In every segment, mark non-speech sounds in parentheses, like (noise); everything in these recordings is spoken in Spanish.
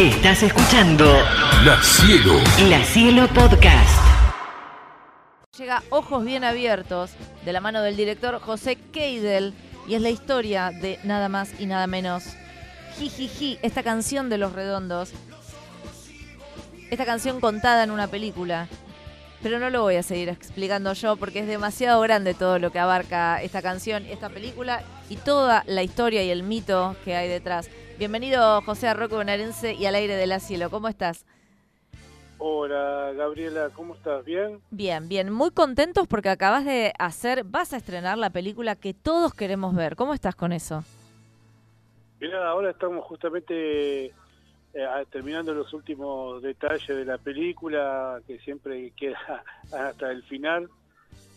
Estás escuchando La Cielo. La Cielo Podcast. Llega Ojos Bien Abiertos de la mano del director José Keidel y es la historia de nada más y nada menos Jijiji, esta canción de Los Redondos. Esta canción contada en una película. Pero no lo voy a seguir explicando yo porque es demasiado grande todo lo que abarca esta canción, esta película y toda la historia y el mito que hay detrás. Bienvenido José Arroco Bonaerense y al aire de la cielo. ¿Cómo estás? Hola Gabriela, ¿cómo estás? ¿Bien? Bien, bien. Muy contentos porque acabas de hacer, vas a estrenar la película que todos queremos ver. ¿Cómo estás con eso? Mira, ahora estamos justamente eh, terminando los últimos detalles de la película, que siempre queda (laughs) hasta el final.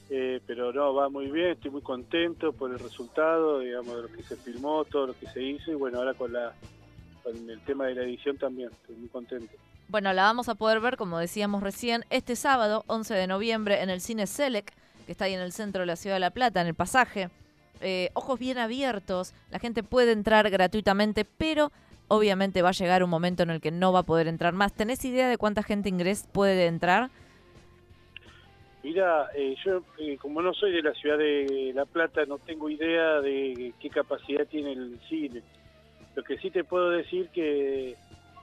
Eh, pero no, va muy bien, estoy muy contento por el resultado, digamos, de lo que se filmó, todo lo que se hizo, y bueno, ahora con, la, con el tema de la edición también, estoy muy contento. Bueno, la vamos a poder ver, como decíamos recién, este sábado, 11 de noviembre, en el Cine Selec, que está ahí en el centro de la Ciudad de La Plata, en el pasaje. Eh, ojos bien abiertos, la gente puede entrar gratuitamente, pero obviamente va a llegar un momento en el que no va a poder entrar más. ¿Tenés idea de cuánta gente ingres puede entrar? Mira, eh, yo eh, como no soy de la ciudad de La Plata, no tengo idea de qué capacidad tiene el cine. Lo que sí te puedo decir que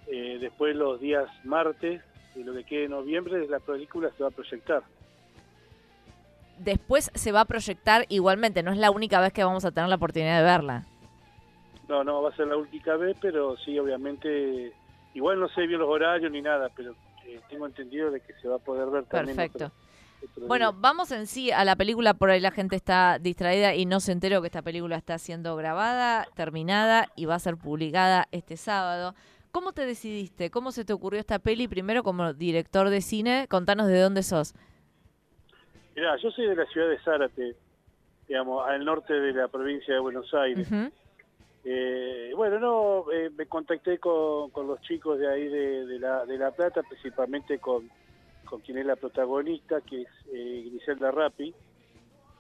eh, después los días martes, de lo que quede de noviembre, la película se va a proyectar. Después se va a proyectar igualmente, no es la única vez que vamos a tener la oportunidad de verla. No, no va a ser la única vez, pero sí, obviamente, igual no sé bien los horarios ni nada, pero eh, tengo entendido de que se va a poder ver también. Perfecto. Bueno, vamos en sí a la película, por ahí la gente está distraída y no se enteró que esta película está siendo grabada, terminada y va a ser publicada este sábado. ¿Cómo te decidiste? ¿Cómo se te ocurrió esta peli? Primero como director de cine, contanos de dónde sos. Mira, yo soy de la ciudad de Zárate, digamos, al norte de la provincia de Buenos Aires. Eh, bueno, no, eh, me contacté con, con, los chicos de ahí de, de, la, de La Plata, principalmente con con quien es la protagonista, que es eh, Griselda Rappi,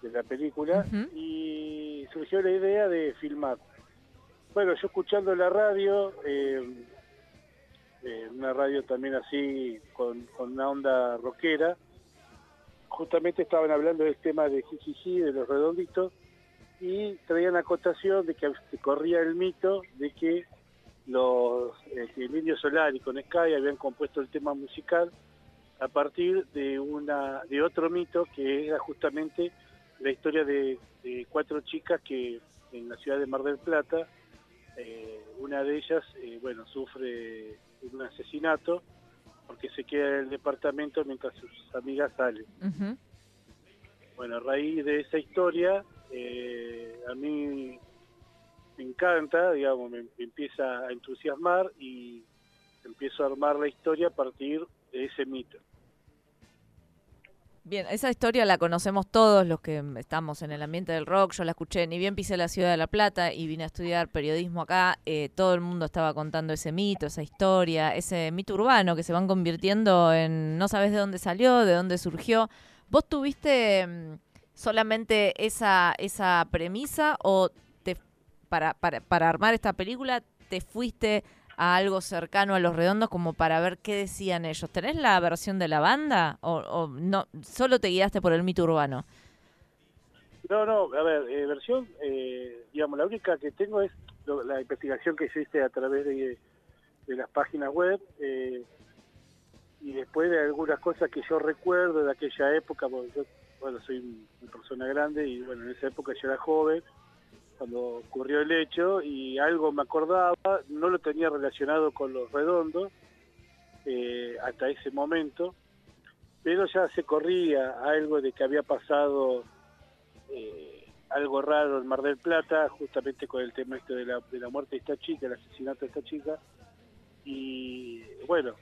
de la película, uh -huh. y surgió la idea de filmar. Bueno, yo escuchando la radio, una radio también así, con, con, una onda rockera, justamente estaban hablando del tema de Jijiji, de los redonditos, y traían la acotación de que corría el mito de que los que el Indio Solari con Sky habían compuesto el tema musical a partir de una de otro mito que era justamente la historia de, de cuatro chicas que en la ciudad de Mar del Plata eh, una de ellas eh, bueno sufre un asesinato porque se queda en el departamento mientras sus amigas salen uh -huh. bueno a raíz de esa historia eh, a mí me encanta digamos me, empieza a entusiasmar y empiezo a armar la historia a partir de ese mito Bien, esa historia la conocemos todos los que estamos en el ambiente del rock. Yo la escuché, ni bien pisé la ciudad de La Plata y vine a estudiar periodismo acá. Eh, todo el mundo estaba contando ese mito, esa historia, ese mito urbano que se van convirtiendo en no sabes de dónde salió, de dónde surgió. ¿Vos tuviste mm, solamente esa, esa premisa o te, para, para, para armar esta película te fuiste a algo cercano a los redondos como para ver qué decían ellos. ¿Tenés la versión de la banda o, no solo te guiaste por el mito urbano? No, no, a ver, eh, versión, eh, digamos, la única que tengo es lo, la investigación que hiciste a través de, de las páginas web eh, y después de algunas cosas que yo recuerdo de aquella época, porque yo, bueno, soy una persona grande y bueno, en esa época yo era joven, cuando ocurrió el hecho y algo me acordaba, no lo tenía relacionado con los redondos eh, hasta ese momento, pero ya se corría algo de que había pasado eh, algo raro en Mar del Plata, justamente con el tema este de la, de la muerte de esta chica, el asesinato de esta chica, y bueno,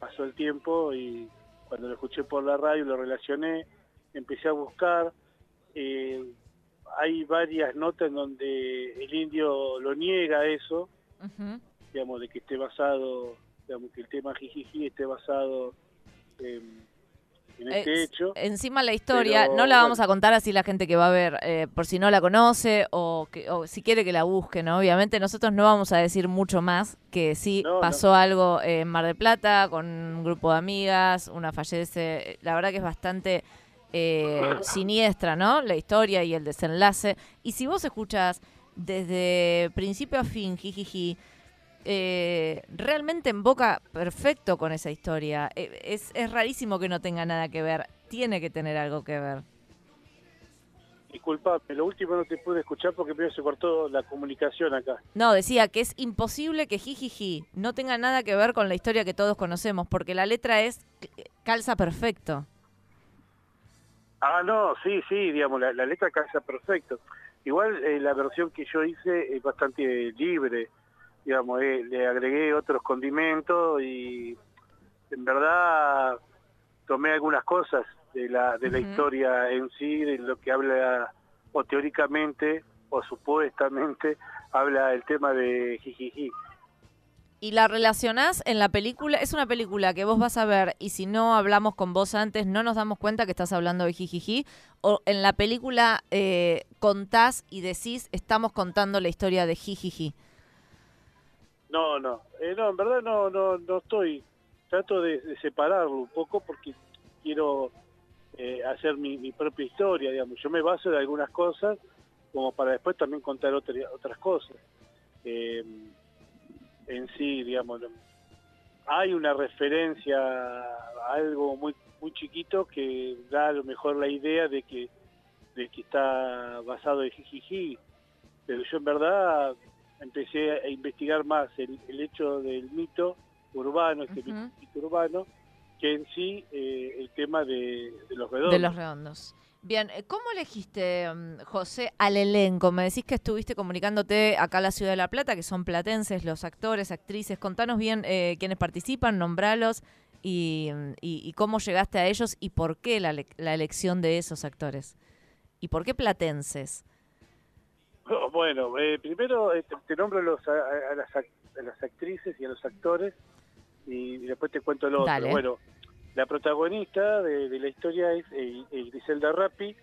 pasó el tiempo y cuando lo escuché por la radio lo relacioné, empecé a buscar, eh, hay varias notas en donde el indio lo niega eso, uh -huh. digamos, de que esté basado, digamos, que el tema Jijiji esté basado en, en este Eh, hecho. Encima la historia, Pero, no la vamos bueno. a contar así la gente que va a ver, eh, por si no la conoce o, que, o si quiere que la busque, ¿no? Obviamente nosotros no vamos a decir mucho más que sí No, no. pasó algo en Mar del Plata con un grupo de amigas, una fallece, la verdad que es bastante eh, (coughs) siniestra, ¿no? La historia y el desenlace. Y si vos escuchas desde principio a fin, jijiji, eh, realmente emboca perfecto con esa historia. Eh, es, es rarísimo que no tenga nada que ver. Tiene que tener algo que ver. Disculpame, lo último no te pude escuchar porque primero se cortó la comunicación acá. No, decía que es imposible que Jijiji no tenga nada que ver con la historia que todos conocemos, porque la letra es calza perfecto. Ah, no, sí, sí, digamos, la, la letra calza perfecto. Igual eh, la versión que yo hice es bastante libre, digamos, eh, le agregué otros condimentos y en verdad tomé algunas cosas de la, de la historia en sí, de lo que habla, o teóricamente, o supuestamente, habla el tema de Jijiji. Y la relacionás en la película, es una película que vos vas a ver y si no hablamos con vos antes no nos damos cuenta que estás hablando de Jijiji, o en la película eh, contás y decís estamos contando la historia de Jijiji. No, no, eh, no, en verdad no, no, no estoy, trato de, separarlo un poco porque quiero eh, hacer mi, propia historia, digamos. Yo me baso de algunas cosas como para después también contar otra- otras cosas. Eh, en sí, digamos, hay una referencia a algo muy muy chiquito que da a lo mejor la idea de que de que está basado en Jijiji, pero yo en verdad empecé a investigar más el, el hecho del mito urbano, este mito urbano, que en sí eh, el tema de, de los redondos. De los redondos. Bien, eh, ¿cómo elegiste, mm, José, al elenco? Me decís que estuviste comunicándote acá a la Ciudad de La Plata, que son platenses, los actores, actrices. Contanos bien eh, quiénes participan, nombralos y, mm, y- y cómo llegaste a ellos y por qué la, la elección de esos actores. ¿Y por qué platenses? (laughs) Bueno, eh, primero eh, te, te nombro los, a, las, ac- a las actrices y a los actores y, y después te cuento lo otro. Dale. Bueno, la protagonista de, de la historia es eh, eh, Griselda Rappi,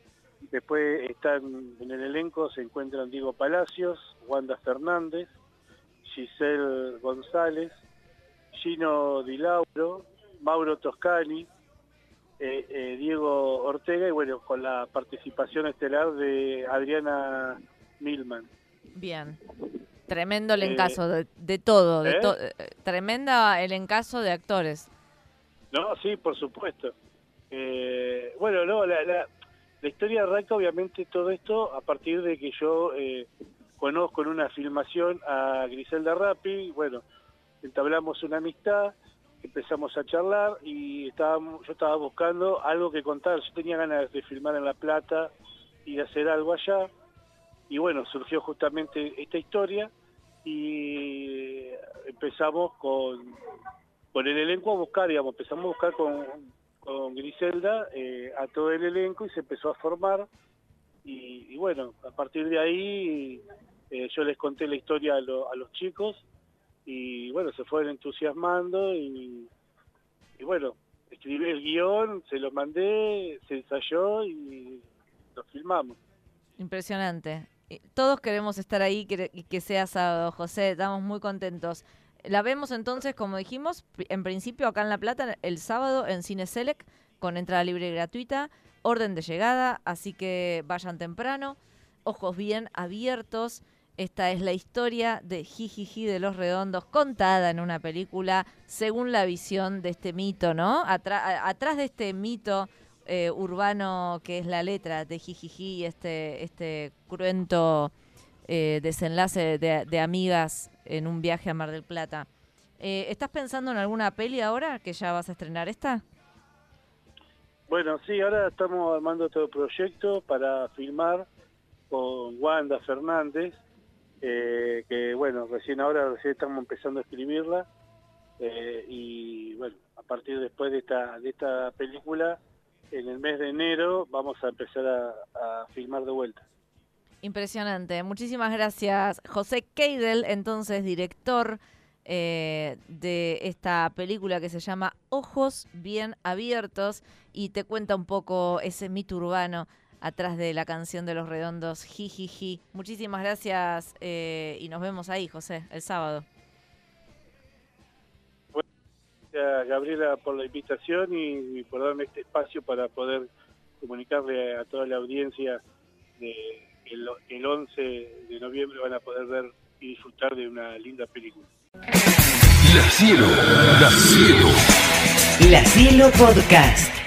después están en el elenco, se encuentran Diego Palacios, Wanda Fernández, Giselle González, Gino Di Lauro, Mauro Toscani, Diego Ortega y bueno, con la participación estelar de Adriana Milman. Bien. Tremendo el Eh, encaso de, de todo. De ¿eh? to- eh, tremenda el encaso de actores. No, sí, por supuesto. Eh, bueno, no, la, la, la historia arranca obviamente todo esto a partir de que yo eh, conozco en una filmación a Griselda Rappi, bueno, entablamos una amistad, empezamos a charlar y estábamos, yo estaba buscando algo que contar, yo tenía ganas de filmar en La Plata y de hacer algo allá, y bueno, surgió justamente esta historia y empezamos con, con el elenco a buscar, digamos, empezamos a buscar con, con Griselda eh, a todo el elenco y se empezó a formar y, bueno, a partir de ahí eh, yo les conté la historia a, lo- a los chicos y bueno, se fueron entusiasmando y, y bueno, escribí el guion, se lo mandé, se ensayó y lo filmamos. Impresionante. Y Todos queremos estar ahí que- que sea sábado, José. Estamos muy contentos. La vemos entonces, como dijimos, en principio acá en La Plata, el sábado en Cine Select, con entrada libre y gratuita, orden de llegada, así que vayan temprano, ojos bien abiertos. Esta es la historia de Jijiji de los Redondos, contada en una película según la visión de este mito, ¿no? Atrás de este mito eh, urbano que es la letra de Jijiji, este, este cruento eh, desenlace de, amigas en un viaje a Mar del Plata. Eh, ¿Estás pensando en alguna peli ahora que ya vas a estrenar esta? Bueno, sí, ahora estamos armando otro proyecto para filmar con Wanda Fernández, eh, que bueno, recién ahora recién estamos empezando a escribirla y bueno, a partir después de esta de esta película, en el mes de enero vamos a empezar a, a filmar de vuelta. Impresionante. Muchísimas gracias. José Keidel, entonces director eh, de esta película que se llama Ojos Bien Abiertos y te cuenta un poco ese mito urbano atrás de la canción de los redondos Jijiji. Muchísimas gracias eh, y nos vemos ahí, José, el sábado. Gracias, Gabriela, por la invitación y, por darme este espacio para poder comunicarle a toda la audiencia de el, el 11 de noviembre van a poder ver y disfrutar de una linda película. La Cielo, La Cielo. La Cielo Podcast.